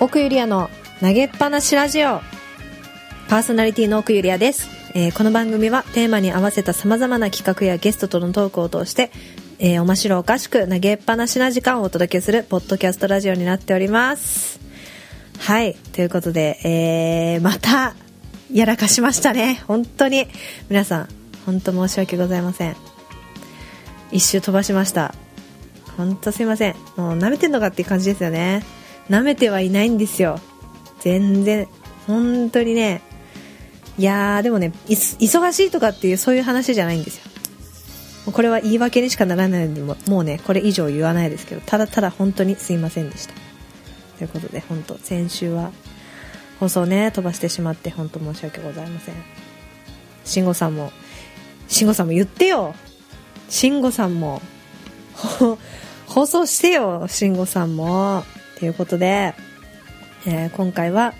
奥ゆりやの投げっぱなしラジオ。パーソナリティの奥ゆりやです、えーこの番組はテーマに合わせた様々な企画やゲストとのトークを通して、えー面白おかしく投げっぱなしな時間をお届けするポッドキャストラジオになっております。はい。ということで、えーまたやらかしましたね。本当に。皆さん本当申し訳ございません。一周飛ばしました。本当すいません。もう舐めてんのかっていう感じですよね。舐めてはいないんですよ。全然。本当にね。いやーでもね忙しいとかっていうそういう話じゃないんですよ。これは言い訳にしかならないのでももうねこれ以上言わないですけどただただ本当にすいませんでした。ということで本当先週は放送ね飛ばしてしまって本当申し訳ございません。慎吾さんも慎吾さんも言ってよ。慎吾さんも放送してよ慎吾さんも。ということで、えー今回は、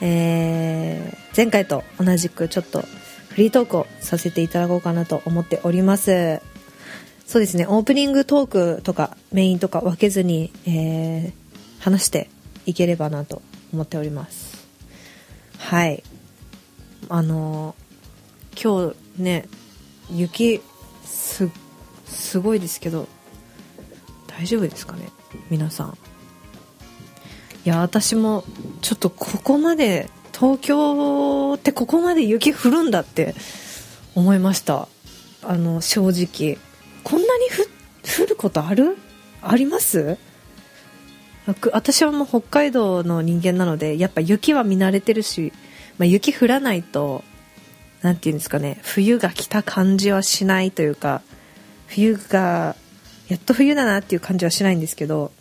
えー前回と同じくちょっとフリートークをさせていただこうかなと思っております。そうですねオープニングトークとかメインとか分けずに、えー話していければなと思っております。はい。あのー今日ね雪すすごいですけど大丈夫ですかね皆さん。いや私もちょっとここまで東京ってここまで雪降るんだって思いました。あの正直。こんなに降ることある？あります？私はもう北海道の人間なのでやっぱ雪は見慣れてるし、まあ、雪降らないとなんていうんですかね冬が来た感じはしないというか冬がやっと冬だなっていう感じはしないんですけど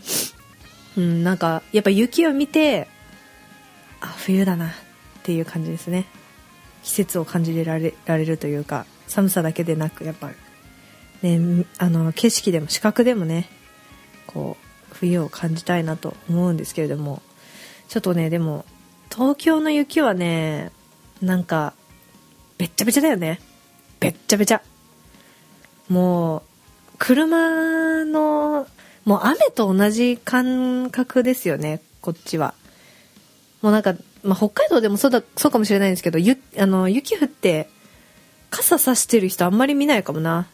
うんなんかやっぱ雪を見てあ冬だなっていう感じですね。季節を感じられられるというか寒さだけでなくやっぱねあの景色でも視覚でもねこう冬を感じたいなと思うんですけれどもちょっとねでも東京の雪はねなんかべっちゃべちゃだよね。べっちゃべちゃ。もう車のもう雨と同じ感覚ですよねこっちは。もうなんか、まあ、北海道でもそうだそうかもしれないんですけどゆあの雪降って傘さしてる人あんまり見ないかもな。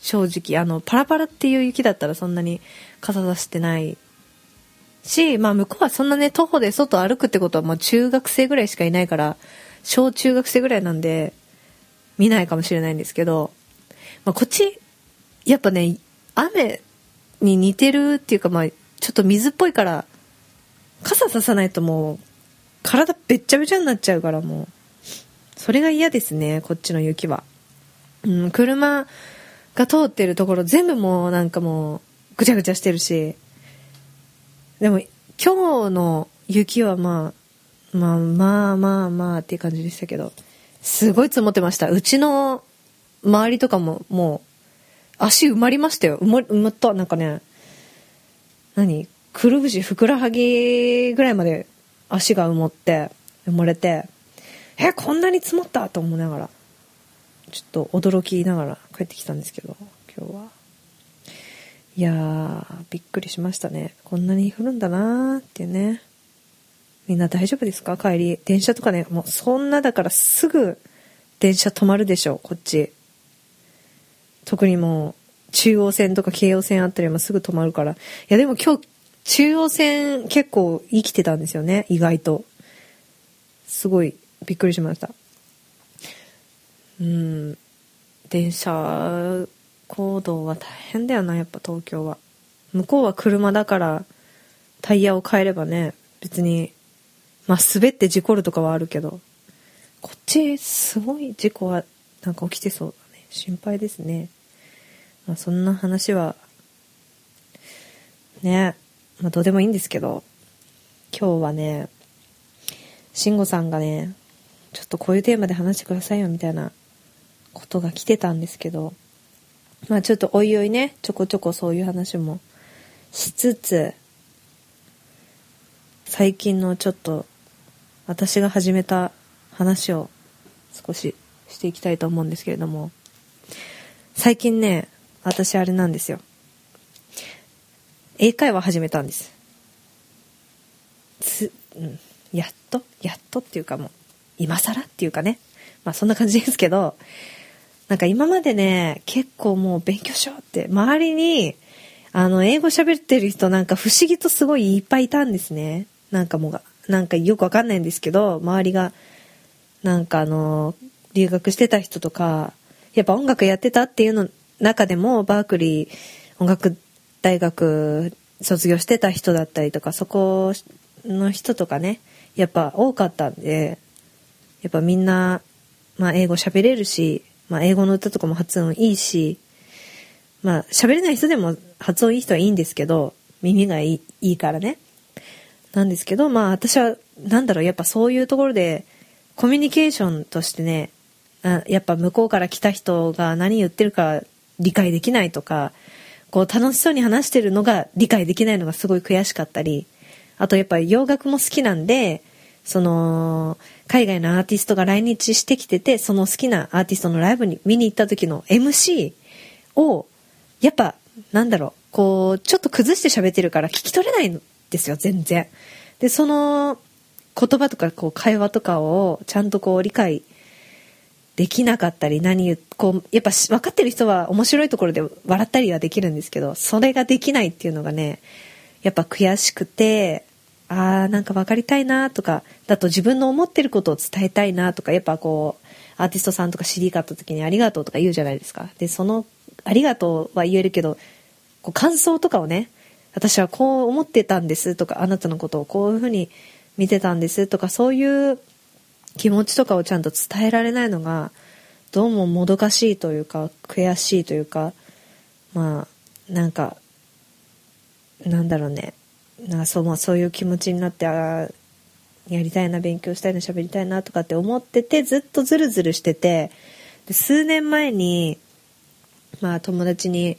正直あのパラパラっていう雪だったらそんなに傘さしてないし、まあ、向こうはそんなね徒歩で外歩くってことはまあ中学生ぐらいしかいないから小中学生ぐらいなんで見ないかもしれないんですけど、まあ、こっちやっぱね雨に似てるっていうかまあちょっと水っぽいから傘ささないともう体べっちゃべちゃになっちゃうからもう。それが嫌ですねこっちの雪は、うん、車が通ってるところ全部もうなんかもうぐちゃぐちゃしてるし。でも今日の雪はまあまあまあまあまあっていう感じでしたけど。すごい積もってました。うちの周りとかももう足埋まりましたよ。埋ま埋まった。なんかね。何？くるぶしふくらはぎぐらいまで足が埋もって埋もれてえこんなに積もったと思いながらちょっと驚きながら帰ってきたんですけど今日は。いやーびっくりしましたね。こんなに降るんだなーっていうね。みんな大丈夫ですか？帰り。電車とかねもうそんなだからすぐ電車止まるでしょこっち。特にもう中央線とか京葉線あったりもすぐ止まるから。いやでも今日中央線結構生きてたんですよね。意外と。すごいびっくりしました。うん。電車行動は大変だよなやっぱ東京は。向こうは車だからタイヤを変えればね別にまあ滑って事故るとかはあるけど。こっちすごい事故はなんか起きてそう。心配ですね。まあそんな話はねまあどうでもいいんですけど今日はね慎吾さんがねちょっとこういうテーマで話してくださいよみたいなことが来てたんですけどまあちょっとおいおいねちょこちょこそういう話もしつつ最近のちょっと私が始めた話を少ししていきたいと思うんですけれども最近ね私あれなんですよ。英会話始めたんです。つ、うん、やっと？やっとっていうかもう今更っていうかね。まあそんな感じですけどなんか今までね結構もう勉強しようって周りにあの英語喋ってる人なんか不思議とすごいいっぱいいたんですね。なんかもうがなんかよくわかんないんですけど周りがなんかあの留学してた人とかやっぱ音楽やってたっていうの中でもバークリー音楽大学卒業してた人だったりとかそこの人とかねやっぱ多かったんでやっぱみんな、まあ、英語喋れるし、まあ、英語の歌とかも発音いいしまあ喋れない人でも発音いい人はいいんですけど耳がいいいいからね。なんですけどまあ私はなんだろうやっぱそういうところでコミュニケーションとしてねやっぱ向こうから来た人が何言ってるか理解できないとかこう楽しそうに話してるのが理解できないのがすごい悔しかったりあとやっぱ洋楽も好きなんでその海外のアーティストが来日してきててその好きなアーティストのライブに見に行った時の MC をやっぱなんだろうこうちょっと崩して喋ってるから聞き取れないんですよ全然。でその言葉とかこう会話とかをちゃんとこう理解できなかったり何言こうやっぱ分かってる人は面白いところで笑ったりはできるんですけどそれができないっていうのがねやっぱ悔しくてあーなんか分かりたいなとかだと自分の思ってることを伝えたいなとかやっぱこうアーティストさんとか CD 買った時に「ありがとう」とか言うじゃないですか。でその「ありがとう」は言えるけどこう感想とかをね私はこう思ってたんですとかあなたのことをこういうふうに見てたんですとかそういう気持ちとかをちゃんと伝えられないのがどうももどかしいというか悔しいというかまあなんかなんだろうね。なんかそう,、まあ、そういう気持ちになってあやりたいな勉強したいな喋りたいなとかって思っててずっとズルズルしててで数年前にまあ友達に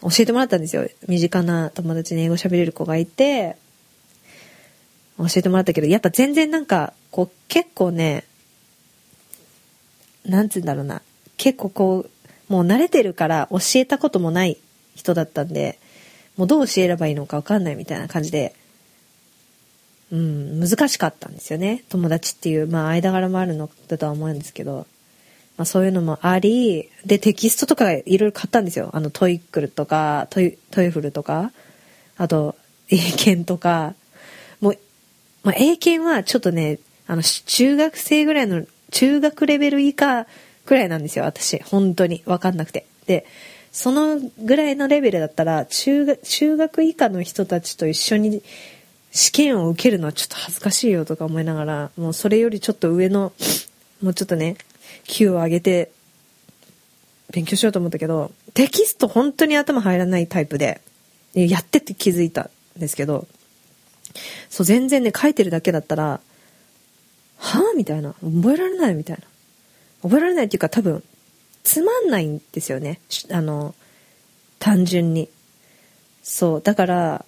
教えてもらったんですよ。身近な友達に英語喋れる子がいて教えてもらったけどやっぱ全然なんかこう結構ねなんつうんだろうな。結構こうもう慣れてるから教えたこともない人だったんでもうどう教えればいいのか分かんないみたいな感じでうん難しかったんですよね。友達っていうまあ間柄もあるのだとは思うんですけど、まあ、そういうのもありでテキストとかいろいろ買ったんですよ。あの TOEIC とかトイ TOEFL とかあと英検とか。もう、まあ、英検はちょっとねあの中学生ぐらいの中学レベル以下くらいなんですよ私。本当に。分かんなくて。でそのぐらいのレベルだったら中学中学以下の人たちと一緒に試験を受けるのはちょっと恥ずかしいよとか思いながらもうそれよりちょっと上のもうちょっとね級を上げて勉強しようと思ったけどテキスト本当に頭入らないタイプでやってって気づいたんですけどそう全然ね書いてるだけだったらはあ？みたいな。覚えられないみたいな。覚えられないっていうか多分つまんないんですよね。あの単純に。そう。だから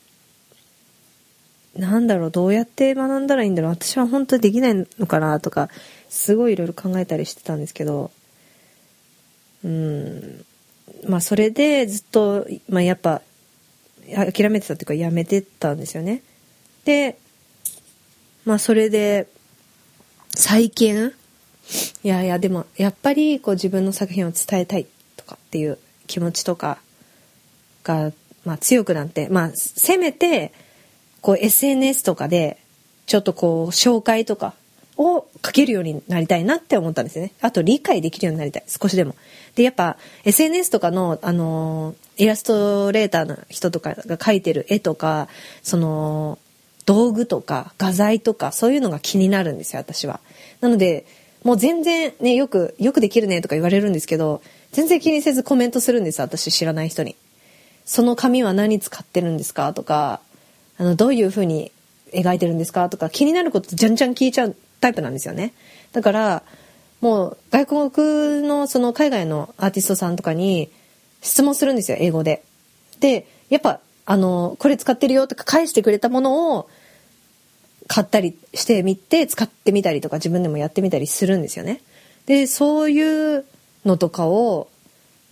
なんだろう。どうやって学んだらいいんだろう。私は本当できないのかなとかすごいいろいろ考えたりしてたんですけど。うん。まあそれでずっと、まあ、やっぱ諦めてたっていうかやめてたんですよね。でまあそれで最近いやいやでもやっぱりこう自分の作品を伝えたいとかっていう気持ちとかが、まあ、強くなってまあせめてこう SNS とかでちょっとこう紹介とかを書けるようになりたいなって思ったんですよね。あと理解できるようになりたい。少しでも。で、やっぱ SNS とかの、あのイラストレーターの人とかが描いてる絵とか、その、道具とか画材とかそういうのが気になるんですよ、私は。なので、もう全然ね、よく、よくできるねとか言われるんですけど、全然気にせずコメントするんです私知らない人に。その紙は何使ってるんですかとか、あの、どういう風に描いてるんですかとか気になることじゃんじゃん聞いちゃうタイプなんですよね。だから、もう外国のその海外のアーティストさんとかに質問するんですよ、英語で。で、やっぱ、あの、これ使ってるよとか返してくれたものを買ったりしてみて使ってみたりとか自分でもやってみたりするんですよね。で、そういうのとかを、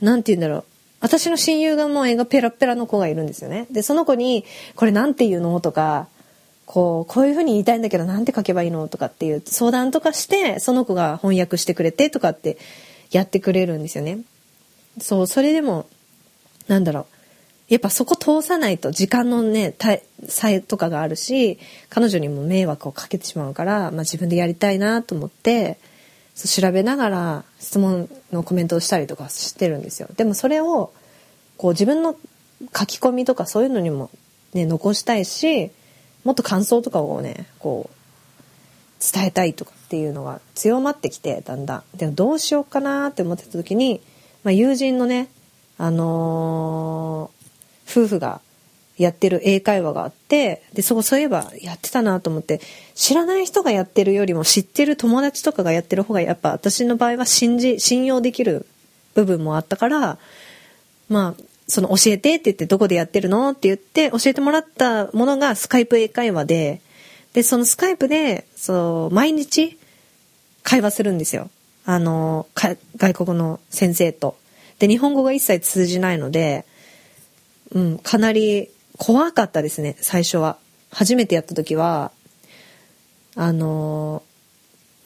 なんて言うんだろう。私の親友がもう絵がペラペラの子がいるんですよね。で、その子に、これなんて言うのとか、こうこういうふうに言いたいんだけどなんて書けばいいのとかっていう相談とかしてその子が翻訳してくれてとかってやってくれるんですよね。そうそれでもなんだろうやっぱそこ通さないと時間のね差とかがあるし彼女にも迷惑をかけてしまうから、まあ、自分でやりたいなと思ってそう調べながら質問のコメントをしたりとかしてるんですよ。でもそれをこう自分の書き込みとかそういうのにも、ね、残したいしもっと感想とかをねこう伝えたいとかっていうのが強まってきてだんだん。でもどうしようかなって思ってた時に、まあ、友人のねあのー、夫婦がやってる英会話があってでそこそういえばやってたなと思って知らない人がやってるよりも知ってる友達とかがやってる方がやっぱ私の場合は信じ信用できる部分もあったからまあその教えてって言ってどこでやってるのって言って教えてもらったものがスカイプ英会話ででそのスカイプでそう毎日会話するんですよあの外国の先生と。で日本語が一切通じないので、うん、かなり怖かったですね最初は。初めてやった時はあの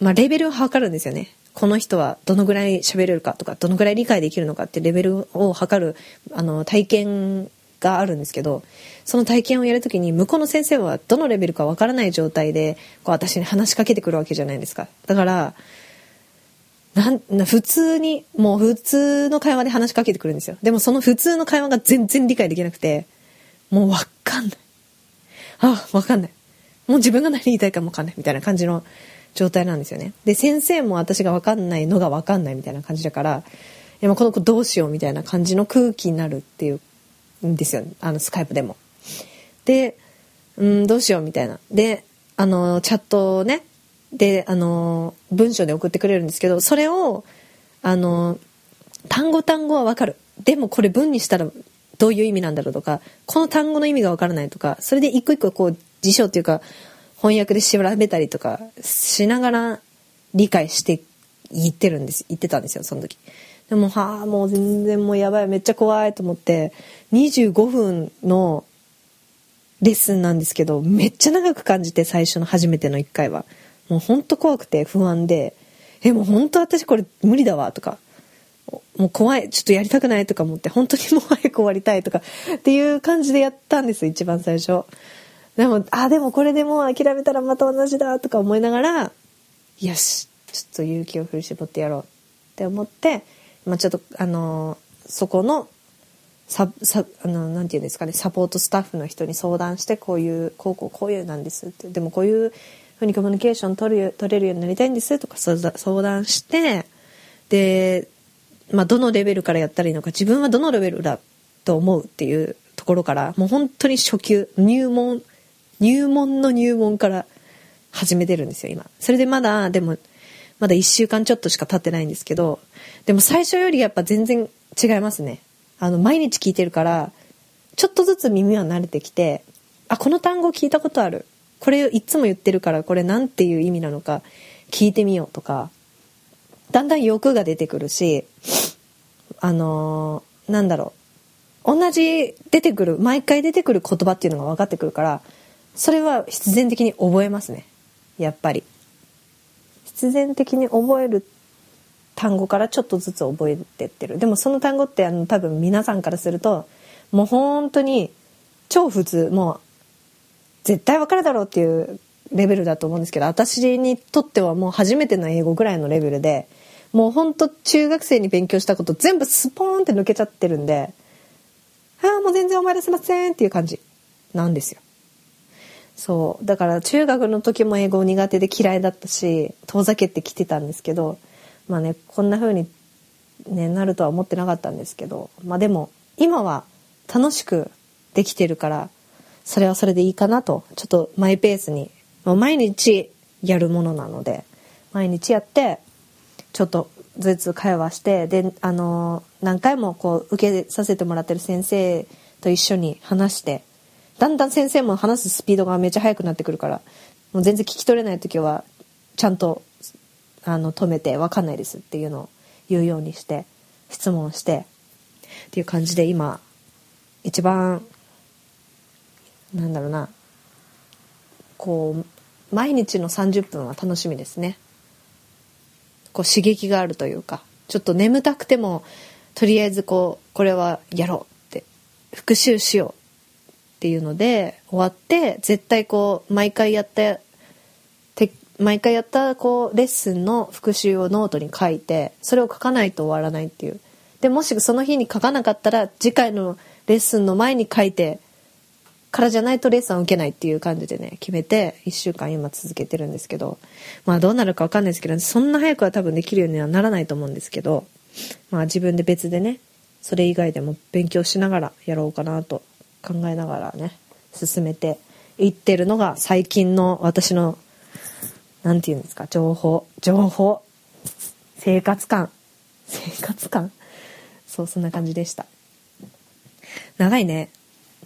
まあレベルを測るんですよね。この人はどのぐらい喋れるかとかどのぐらい理解できるのかってレベルを測るあの体験があるんですけどその体験をやるときに向こうの先生はどのレベルかわからない状態でこう私に話しかけてくるわけじゃないですかだからなん普通にもう普通の会話で話しかけてくるんですよ。でもその普通の会話が全然理解できなくてもうわかんない。あわかんない。もう自分が何言いたいかもわかんないみたいな感じの状態なんですよね。で先生も私がわかんないのがわかんないみたいな感じだからでもこの子どうしようみたいな感じの空気になるっていうんですよ。あのスカイプでも。でうんどうしようみたいな。であのチャットをねであの文章で送ってくれるんですけどそれをあの単語単語はわかるでもこれ文にしたらどういう意味なんだろうとかこの単語の意味がわからないとかそれで一個一個こう辞書っていうか翻訳で調べたりとかしながら理解して言ってるんです言ってたんですよその時。でもはあもう全然もうやばいめっちゃ怖いと思って25分のレッスンなんですけどめっちゃ長く感じて最初の初めての1回は。もうほんと怖くて不安で、え、もう本当私これ無理だわとか、もう怖い、ちょっとやりたくないとか思って、本当にもう早く終わりたいとかっていう感じでやったんです、一番最初。でも、あ、でもこれでもう諦めたらまた同じだとか思いながら、よし、ちょっと勇気を振り絞ってやろうって思って、まあちょっと、あのそこの、さ、さ、あの、なんて言うんですかね、サポートスタッフの人に相談して、こういう、こうこうこういうなんですって。でもこういうふうにコミュニケーション取る取れるようになりたいんですとか相談してで、まあ、どのレベルからやったらいいのか自分はどのレベルだと思うっていうところからもう本当に初級入門入門の入門から始めてるんですよ今。それでまだでもまだ1週間ちょっとしか経ってないんですけどでも最初よりやっぱ全然違いますね。あの毎日聞いてるからちょっとずつ耳は慣れてきてあこの単語聞いたことある。これいつも言ってるからこれ何ていう意味なのか聞いてみようとかだんだん欲が出てくるしあのー、なんだろう同じ出てくる毎回出てくる言葉っていうのが分かってくるからそれは必然的に覚えますね。やっぱり。必然的に覚える単語からちょっとずつ覚えてってる。でもその単語ってあの多分皆さんからするともう本当に超普通もう絶対わかるだろうっていうレベルだと思うんですけど私にとってはもう初めての英語ぐらいのレベルでもうほんと中学生に勉強したこと全部スポーンって抜けちゃってるんでああもう全然思い出せませんっていう感じなんですよ。そうだから中学の時も英語苦手で嫌いだったし遠ざけてきてたんですけどまあねこんな風に、ね、なるとは思ってなかったんですけどまあでも今は楽しくできてるからそれはそれでいいかなとちょっとマイペースに。もう毎日やるものなので毎日やってちょっとずつ会話してであの何回もこう受けさせてもらってる先生と一緒に話してだんだん先生も話すスピードがめっちゃ速くなってくるからもう全然聞き取れない時はちゃんとあの止めて分かんないですっていうのを言うようにして質問してっていう感じで今一番なんだろうな。こう毎日の30分は楽しみですね。こう刺激があるというか。ちょっと眠たくてもとりあえずこうこれはやろうって。復習しようっていうので終わって絶対こう毎回やった毎回やったこうレッスンの復習をノートに書いてそれを書かないと終わらないっていう。でもしその日に書かなかったら次回のレッスンの前に書いてからじゃないとレッスンを受けないっていう感じでね決めて1週間今続けてるんですけどまあどうなるか分かんないですけどそんな早くは多分できるようにはならないと思うんですけどまあ自分で別でねそれ以外でも勉強しながらやろうかなと考えながらね進めていってるのが最近の私の何て言うんですか情報情報生活感。生活感。そうそんな感じでした。長いね。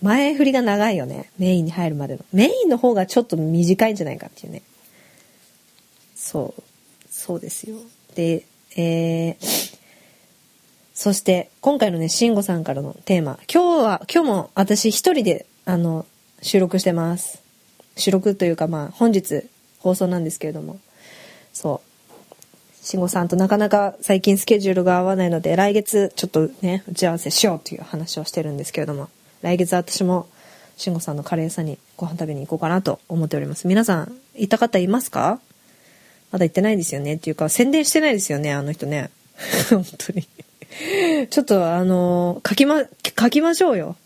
前振りが長いよね。メインに入るまでの。メインの方がちょっと短いんじゃないかっていうね。そう。そうですよ。でえー、そして今回のね慎吾さんからのテーマ。今日は今日も私一人であの収録してます。収録というかまあ本日放送なんですけれども。そう。慎吾さんとなかなか最近スケジュールが合わないので来月ちょっとね打ち合わせしようという話をしてるんですけれども。来月私も慎吾さんのカレー屋さんにご飯食べに行こうかなと思っております。皆さん行った方いますか？まだ行ってないですよねっていうか宣伝してないですよねあの人ね。本当に。ちょっとあの書きま書きましょうよ。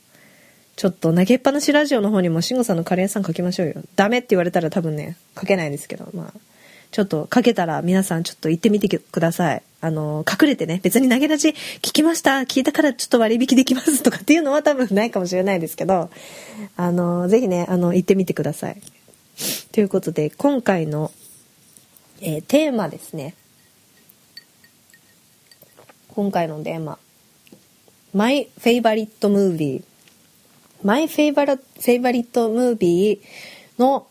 ちょっと投げっぱなしラジオの方にも慎吾さんのカレー屋さん書きましょうよ。ダメって言われたら多分ね、書けないですけど、まあ、ちょっと書けたら皆さんちょっと行ってみてください。あの、隠れてね、別に投げ出し聞きました、聞いたからちょっと割引できますとかっていうのは多分ないかもしれないですけど、あの、ぜひね、あの、行ってみてください。ということで、今回の、えー、テーマですね。今回のテーマ。My favorite movie マイフェイバラ、フェイバリットムービーの、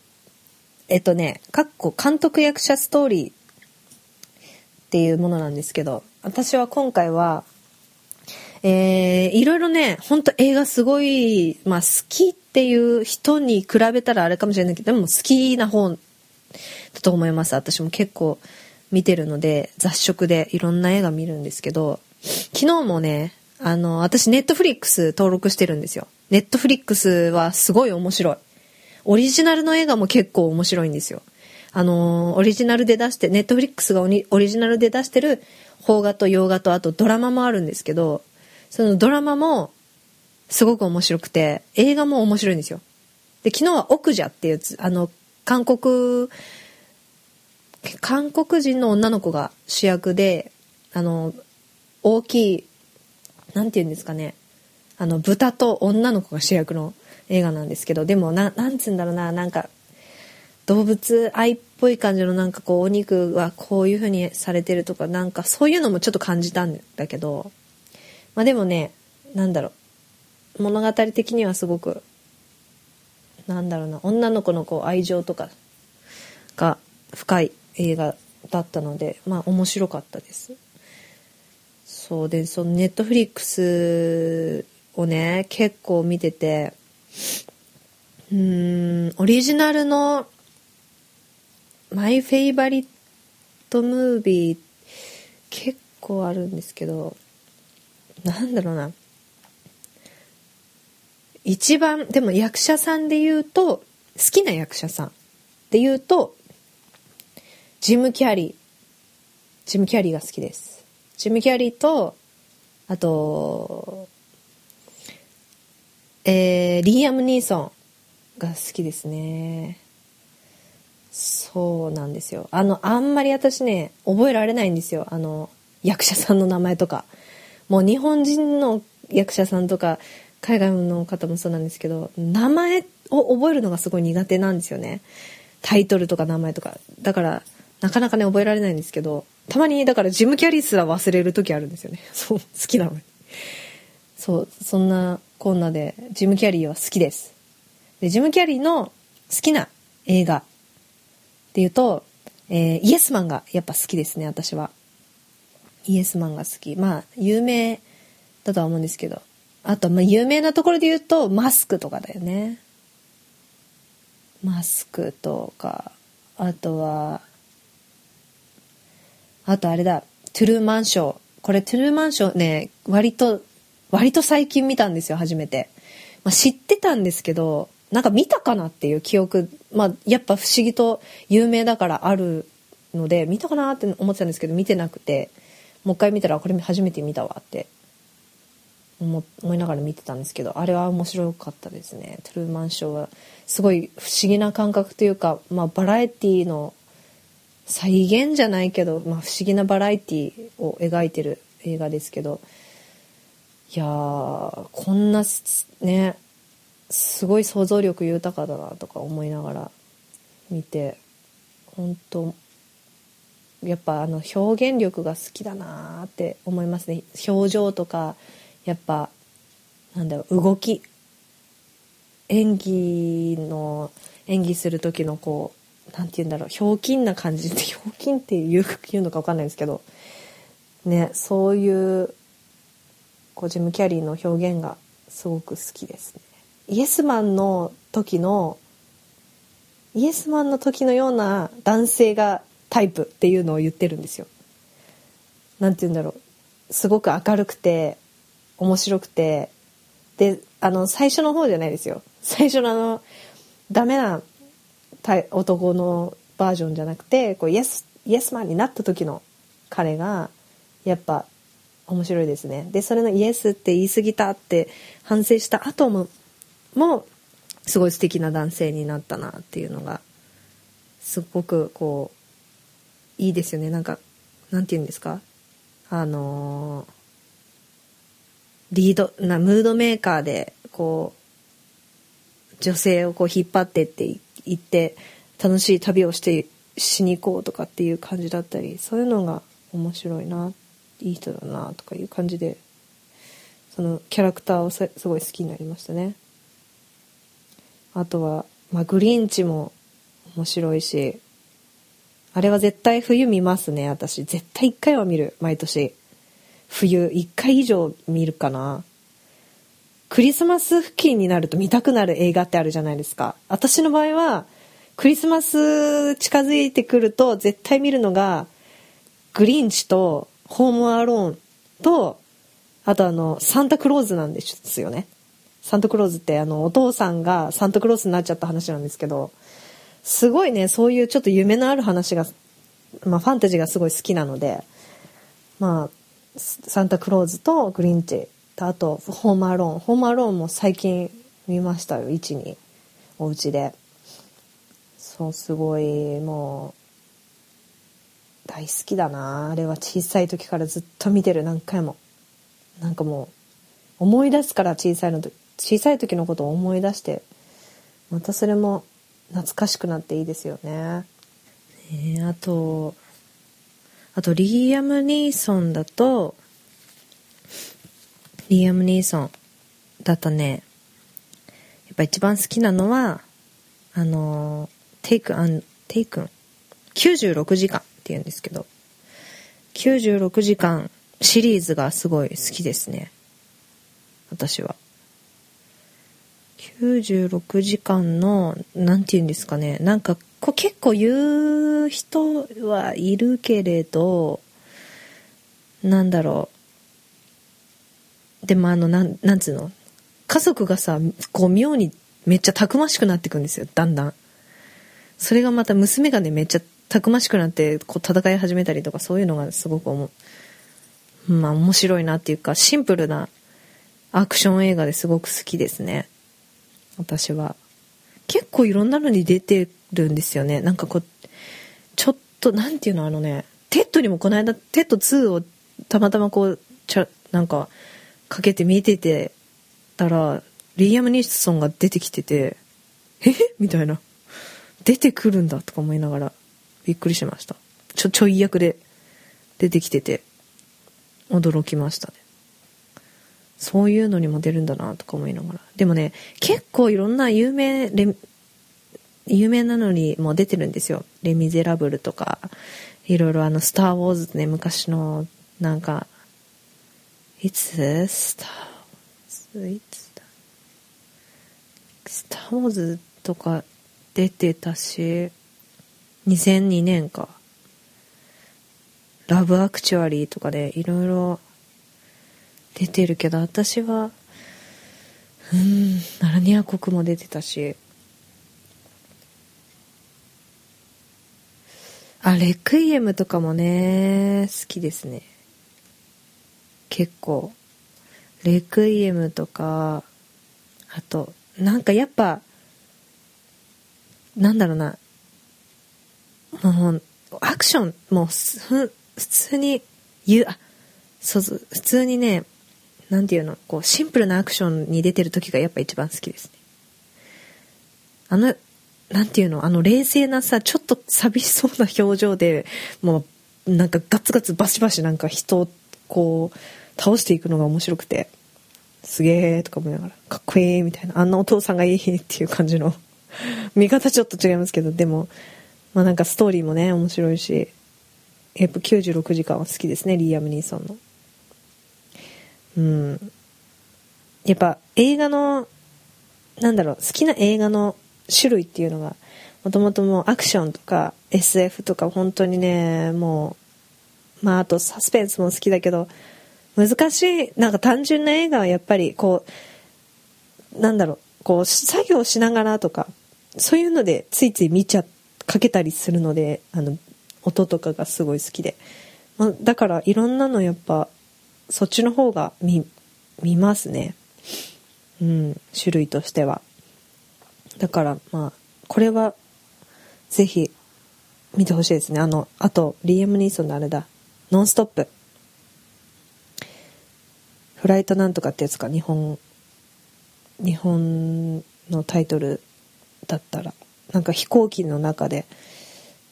えっとね、かっこ監督役者ストーリーっていうものなんですけど、私は今回は、えー、いろいろね、ほんと映画すごい、まあ好きっていう人に比べたらあれかもしれないけど、でも好きな方だと思います。私も結構見てるので、雑食でいろんな映画見るんですけど、昨日もね、あの、私ネットフリックス登録してるんですよ。ネットフリックスはすごい面白い。オリジナルの映画も結構面白いんですよ。あの、オリジナルで出して、ネットフリックスがオリジナルで出してる邦画と洋画とあとドラマもあるんですけど、そのドラマもすごく面白くて、映画も面白いんですよ。で、昨日は奥者っていうつあの、韓国、韓国人の女の子が主役で、あの、大きい何て言うんですかねあの豚と女の子が主役の映画なんですけどでもななんつうんだろうななんか動物愛っぽい感じのなんかこうお肉はこういう風にされてるとかなんかそういうのもちょっと感じたんだけどまあでもねなんだろう物語的にはすごくなんだろうな女の子のこう愛情とかが深い映画だったのでまあ面白かったです。そうでそのネットフリックスをね結構見ててうーんオリジナルのマイフェイバリットムービー結構あるんですけどなんだろうな。一番でも役者さんで言うと好きな役者さんで言うとジム・キャリー。ジム・キャリーが好きです。ジム・キャリーとあとえー、リーアム・ニーソンが好きですね。そうなんですよ。あのあんまり私ね覚えられないんですよ。あの役者さんの名前とか。もう日本人の役者さんとか海外の方もそうなんですけど名前を覚えるのがすごい苦手なんですよね。タイトルとか名前とか。だからなかなかね覚えられないんですけどたまにだからジム・キャリーすら忘れる時あるんですよね。そう好きなのに。そうそんなこんなでジム・キャリーは好きです。でジム・キャリーの好きな映画。っていうと、えー、イエスマンがやっぱ好きですね私は。イエスマンが好き。まあ有名だとは思うんですけど。あとまあ有名なところで言うとマスクとかだよね。マスクとか。あとはあとあれだ。トゥルーマンショー。これトゥルーマンショーね割と割と最近見たんですよ初めて、まあ、知ってたんですけどなんか見たかなっていう記憶まあやっぱ不思議と有名だからあるので見たかなって思ってたんですけど見てなくてもう一回見たらこれ初めて見たわって思いながら見てたんですけどあれは面白かったですね。トゥルーマンショーはすごい不思議な感覚というか、まあ、バラエティの再現じゃないけど、まあ、不思議なバラエティを描いてる映画ですけどいやーこんなねすごい想像力豊かだなとか思いながら見て本当やっぱあの表現力が好きだなって思いますね表情とかやっぱなんだろう動き演技の演技する時のこう何て言うんだろうひょうきんな感じって ひょうきんっていう言うのか分かんないですけどねそういうこうジム・キャリーの表現がすごく好きですね。イエスマンの時のイエスマンの時のような男性がタイプっていうのを言ってるんですよ。なんて言うんだろう。すごく明るくて面白くて。であの最初の方じゃないですよ。最初のあのダメな男のバージョンじゃなくてこうイエスイエスマンになった時の彼がやっぱ面白いですね。でそれのイエスって言い過ぎたって反省した後ももすごい素敵な男性になったなっていうのがすごくこういいですよねなんかなんて言うんですか？あのリードなムードメーカーでこう女性をこう引っ張ってって言って楽しい旅をしてしに行こうとかっていう感じだったりそういうのが面白いないい人だなとかいう感じでそのキャラクターをすごい好きになりましたね。あとは、まあ、グリーンチも面白いしあれは絶対冬見ますね私。絶対1回は見る毎年。冬1回以上見るかな。クリスマス付近になると見たくなる映画ってあるじゃないですか。私の場合はクリスマス近づいてくると絶対見るのがグリーンチとホームアローンとあとあのサンタクローズなんですよね。サンタクローズってあのお父さんがサンタクロースになっちゃった話なんですけどすごいねそういうちょっと夢のある話が、まあ、ファンタジーがすごい好きなのでまあサンタクローズとグリンチとあとホームアローン。ホームアローンも最近見ましたよ1にお家で。そうすごいもう大好きだな。あれは小さい時からずっと見てる。何回も。なんかもう思い出すから小さいの時。小さい時のことを思い出してまたそれも懐かしくなっていいですよね。えー、あとあと、リーアム・ニーソンだと、リーアム・ニーソンだとね、やっぱ一番好きなのは、あの、テイクアン、テイクン、96時間って言うんですけど、96時間シリーズがすごい好きですね。私は。96時間の、なんて言うんですかね、なんかこう結構言う人はいるけれどなんだろう。でもあのなんなんつうの。家族がさこう妙にめっちゃたくましくなってくんですよ。だんだん。それがまた娘がねめっちゃたくましくなってこう戦い始めたりとかそういうのがすごく思う。まあ面白いなっていうかシンプルなアクション映画ですごく好きですね。私は。結構いろんなのに出てるんですよね。なんかこうちょっと何ていうのあのねテッドにもこの間テッド2をたまたまこうちゃなんかかけて見ててたらリーアム・ニーソンが出てきてて「え？みたいな。出てくるんだとか思いながらびっくりしました。ちょちょい役で出てきてて驚きましたね。そういうのにも出るんだなとか思いながら。でもね結構いろんな有名有名なのにも出てるんですよ。レ・ミゼラブルとか、いろいろあの、スター・ウォーズね、昔の、なんか、いつ？スター・ウォーズ？いつだ？スター・ウォーズとか出てたし2002年か「ラブ・アクチュアリー」とかでいろいろ出てるけど私はうんナラニア国も出てたしあレクイエムとかもね好きですね。結構。レクイエムとかあとなんかやっぱなんだろうな。もうアクションもう普通に言うあそう普通にねなんていうの？こうシンプルなアクションに出てる時がやっぱ一番好きですね。あのなんていうの？あの冷静なさちょっと寂しそうな表情でもうなんかガツガツバシバシなんか人をこう倒していくのが面白くてすげえとか思いながらかっこいいみたいなあんなお父さんがいいっていう感じの見方ちょっと違いますけどでもまあなんかストーリーもね面白いしやっぱ96時間は好きですねリーアム・ニーソンの。うん。やっぱ映画のなんだろう好きな映画の種類っていうのがもともともうアクションとか SF とか本当にねもうまああとサスペンスも好きだけど難しいなんか単純な映画はやっぱりこうなんだろうこう作業しながらとかそういうのでついつい見ちゃかけたりするのであの音とかがすごい好きで、まあ、だからいろんなのやっぱそっちの方が見見ますね。うん種類としては。だからまあこれはぜひ見てほしいですね。あのあとリーアム・ニーソンのあれだ「ノンストップ」フライトなんとかってやつか日本日本のタイトルだったら。なんか飛行機の中で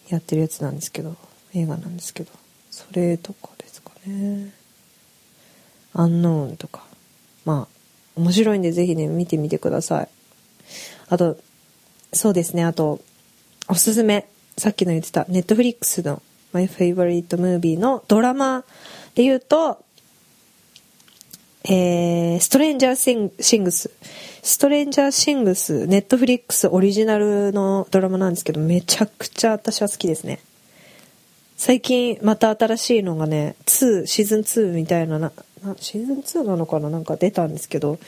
やってるやつなんですけど映画なんですけど。それとかですかね。アンノーンとかまあ面白いんでぜひね見てみてくださいあとそうですねあとおすすめさっきの言ってたネットフリックスの My Favorite Movie のドラマで言うとえー、ストレンジャーシングス。ストレンジャーシングス、ネットフリックスオリジナルのドラマなんですけど、めちゃくちゃ私は好きですね。最近また新しいのがね、2、シーズン2みたいなな、なシーズン2なのかな？なんか出たんですけど、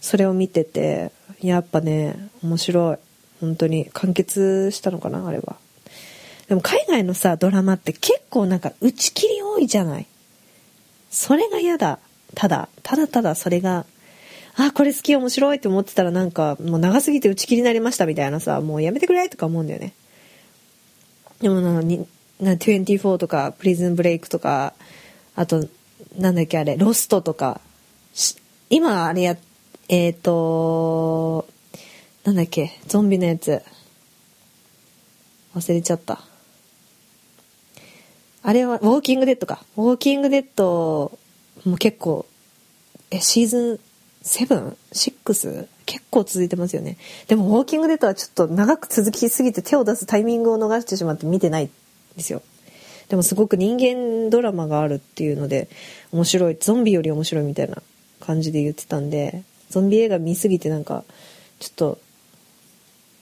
それを見てて、やっぱね、面白い。本当に完結したのかな？あれは。でも海外のさ、ドラマって結構なんか打ち切り多いじゃない？それが嫌だ。ただ、ただただそれが、あ、これ好き面白いって思ってたらなんかもう長すぎて打ち切りになりましたみたいなさ、もうやめてくれとか思うんだよね。でもな、にな24とか、プリズンブレイクとか、あと、なんだっけあれ、ロストとか、今あれや、えっ、ー、と、なんだっけ、ゾンビのやつ。忘れちゃった。あれは、ウォーキングデッドか。ウォーキングデッドも結構えシーズン 7?6? 結構続いてますよねでも「ウォーキングデッド」はちょっと長く続きすぎて手を出すタイミングを逃してしまって見てないですよ。でもすごく人間ドラマがあるっていうので面白いゾンビより面白いみたいな感じで言ってたんでゾンビ映画見すぎてなんかちょっと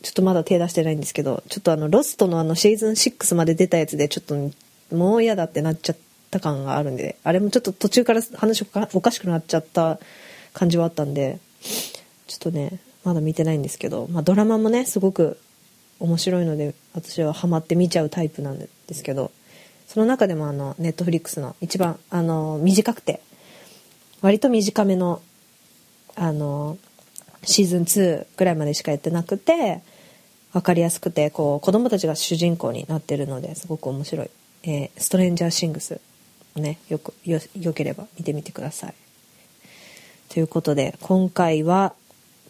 ちょっとまだ手出してないんですけどちょっとあのロストのあのシーズン6まで出たやつでちょっともう嫌だってなっちゃった感があるんであれもちょっと途中から話おかしくなっちゃった感じはあったんでちょっとねまだ見てないんですけど、まあ、ドラマもねすごく面白いので私はハマって見ちゃうタイプなんですけどその中でもあのネットフリックスの一番あの短くて割と短めのあのシーズン2ぐらいまでしかやってなくて分かりやすくてこう子供たちが主人公になってるのですごく面白い「えー、ストレンジャーシングス」ねよくよよければ見てみてください。ということで今回は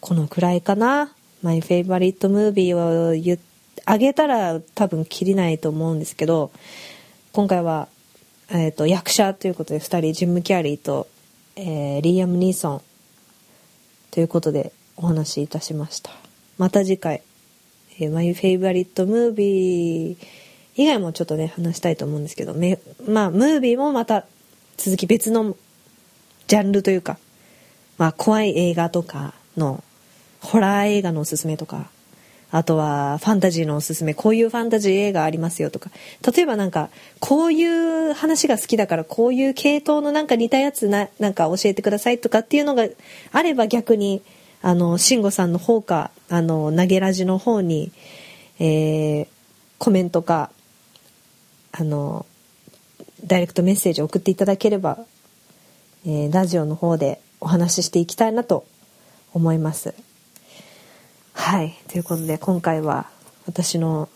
このくらいかな。マイフェイバリットムービーを言あげたら多分切りないと思うんですけど今回は、えーと、役者ということで2人ジム・キャリーと、えー、リーアム・ニーソンということでお話しいたしました。また次回、えー、マイフェイバリットムービー以外もちょっとね話したいと思うんですけどめまあムービーもまた続き別のジャンルというか、まあ、怖い映画とかのホラー映画のおすすめとかあとはファンタジーのおすすめこういうファンタジー映画ありますよとか例えばなんかこういう話が好きだからこういう系統のなんか似たやつななんか教えてくださいとかっていうのがあれば逆にあの慎吾さんの方かあの投げラジの方に、えー、コメントかあのダイレクトメッセージを送っていただければ、えー、ラジオの方でお話ししていきたいなと思います。はい。ということで、今回は私の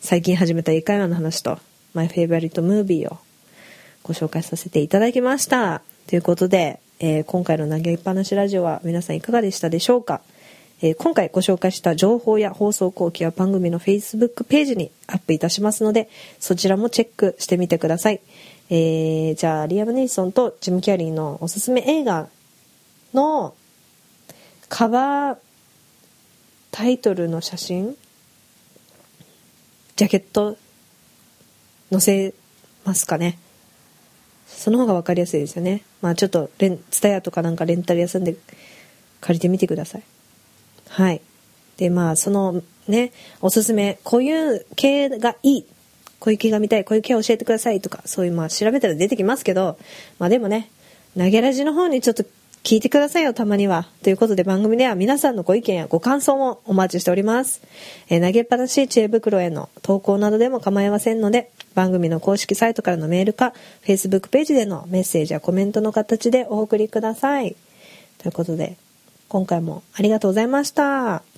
最近始めた英会話の話と、マイフェイバリットムービーをご紹介させていただきました。ということで、えー、今回の投げっぱなしラジオは皆さんいかがでしたでしょうか、えー、今回ご紹介した情報や放送後期は番組の Facebook ページにアップいたしますので、そちらもチェックしてみてください。えー、じゃあ、リアム・ネイソンとジム・キャリーのおすすめ映画のカバータイトルの写真？ジャケット載せますかね？その方が分かりやすいですよね。まあちょっとレンツタヤとかなんかレンタル屋さんで借りてみてください。はい。でまあそのねおすすめこういう系がいい。こういう系が見たい。こういう系教えてくださいとかそういうまあ調べたら出てきますけどまあでもね投げラジの方にちょっと聞いてくださいよ、たまには。ということで番組では皆さんのご意見やご感想もお待ちしております。えー、投げっぱなし知恵袋への投稿などでも構いませんので、番組の公式サイトからのメールか、Facebook ページでのメッセージやコメントの形でお送りください。ということで、今回もありがとうございました。